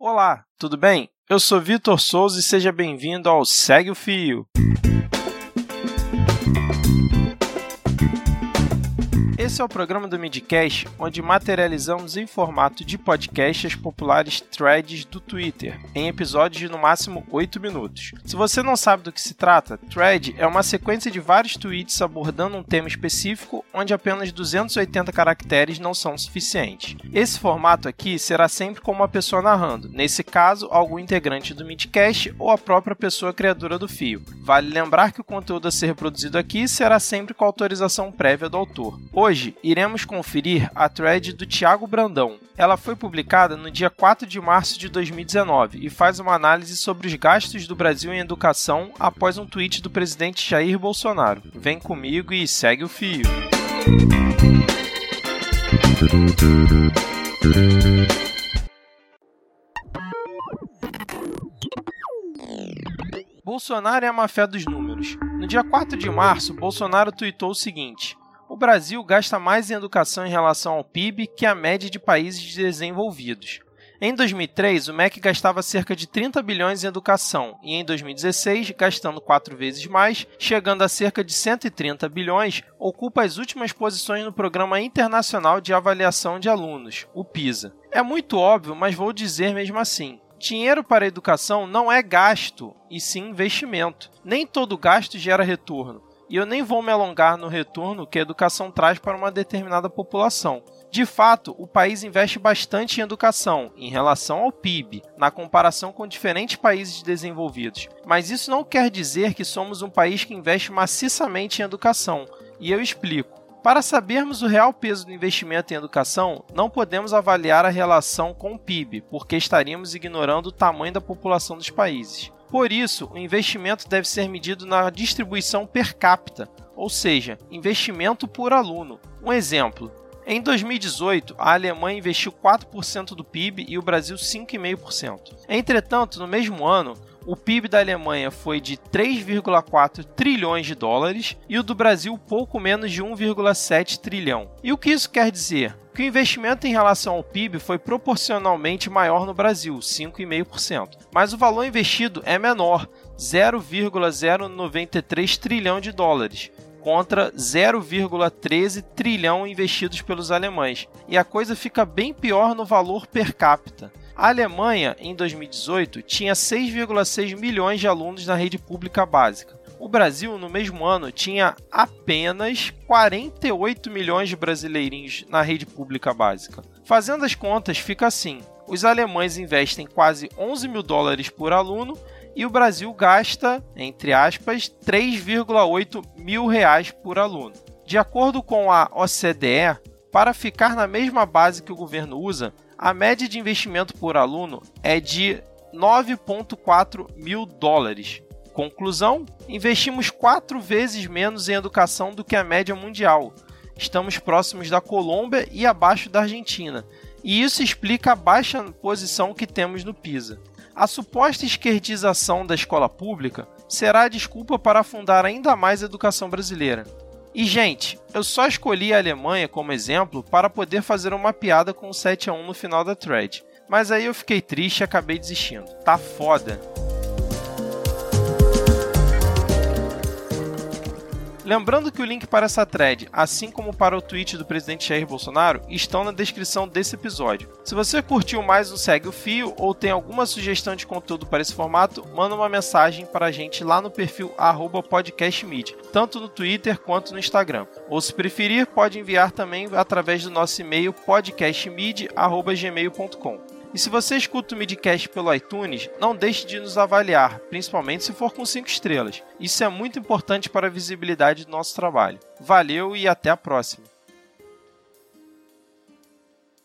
Olá, tudo bem? Eu sou Vitor Souza e seja bem-vindo ao Segue o Fio. Esse é o programa do Midcast, onde materializamos em formato de podcast as populares threads do Twitter, em episódios de no máximo 8 minutos. Se você não sabe do que se trata, thread é uma sequência de vários tweets abordando um tema específico, onde apenas 280 caracteres não são suficientes. Esse formato aqui será sempre com uma pessoa narrando, nesse caso, algum integrante do Midcast ou a própria pessoa criadora do fio. Vale lembrar que o conteúdo a ser reproduzido aqui será sempre com autorização prévia do autor. Hoje, Hoje iremos conferir a thread do Thiago Brandão. Ela foi publicada no dia 4 de março de 2019 e faz uma análise sobre os gastos do Brasil em educação após um tweet do presidente Jair Bolsonaro. Vem comigo e segue o fio. Bolsonaro é a má fé dos números. No dia 4 de março, Bolsonaro tweetou o seguinte: Brasil gasta mais em educação em relação ao PIB que a média de países desenvolvidos. Em 2003, o MEC gastava cerca de 30 bilhões em educação e em 2016, gastando quatro vezes mais, chegando a cerca de 130 bilhões, ocupa as últimas posições no Programa Internacional de Avaliação de Alunos, o PISA. É muito óbvio, mas vou dizer mesmo assim. Dinheiro para a educação não é gasto, e sim investimento. Nem todo gasto gera retorno. E eu nem vou me alongar no retorno que a educação traz para uma determinada população. De fato, o país investe bastante em educação em relação ao PIB, na comparação com diferentes países desenvolvidos. Mas isso não quer dizer que somos um país que investe maciçamente em educação, e eu explico. Para sabermos o real peso do investimento em educação, não podemos avaliar a relação com o PIB, porque estaríamos ignorando o tamanho da população dos países. Por isso, o investimento deve ser medido na distribuição per capita, ou seja, investimento por aluno. Um exemplo: em 2018, a Alemanha investiu 4% do PIB e o Brasil 5,5%. Entretanto, no mesmo ano, o PIB da Alemanha foi de 3,4 trilhões de dólares e o do Brasil pouco menos de 1,7 trilhão. E o que isso quer dizer? Que o investimento em relação ao PIB foi proporcionalmente maior no Brasil, 5,5%, mas o valor investido é menor, 0,093 trilhão de dólares, contra 0,13 trilhão investidos pelos alemães. E a coisa fica bem pior no valor per capita. A Alemanha, em 2018, tinha 6,6 milhões de alunos na rede pública básica. O Brasil, no mesmo ano, tinha apenas 48 milhões de brasileirinhos na rede pública básica. Fazendo as contas, fica assim: os alemães investem quase 11 mil dólares por aluno e o Brasil gasta, entre aspas, 3,8 mil reais por aluno. De acordo com a OCDE, para ficar na mesma base que o governo usa, a média de investimento por aluno é de 9,4 mil dólares. Conclusão: investimos quatro vezes menos em educação do que a média mundial. Estamos próximos da Colômbia e abaixo da Argentina, e isso explica a baixa posição que temos no PISA. A suposta esquerdização da escola pública será a desculpa para afundar ainda mais a educação brasileira. E, gente, eu só escolhi a Alemanha como exemplo para poder fazer uma piada com o 7 a 1 no final da thread. Mas aí eu fiquei triste e acabei desistindo. Tá foda. Lembrando que o link para essa thread, assim como para o tweet do presidente Jair Bolsonaro, estão na descrição desse episódio. Se você curtiu mais o Segue o Fio ou tem alguma sugestão de conteúdo para esse formato, manda uma mensagem para a gente lá no perfil podcastmedia, tanto no Twitter quanto no Instagram. Ou se preferir, pode enviar também através do nosso e-mail podcastmedia.gmail.com. E se você escuta o Midcast pelo iTunes, não deixe de nos avaliar, principalmente se for com 5 estrelas. Isso é muito importante para a visibilidade do nosso trabalho. Valeu e até a próxima!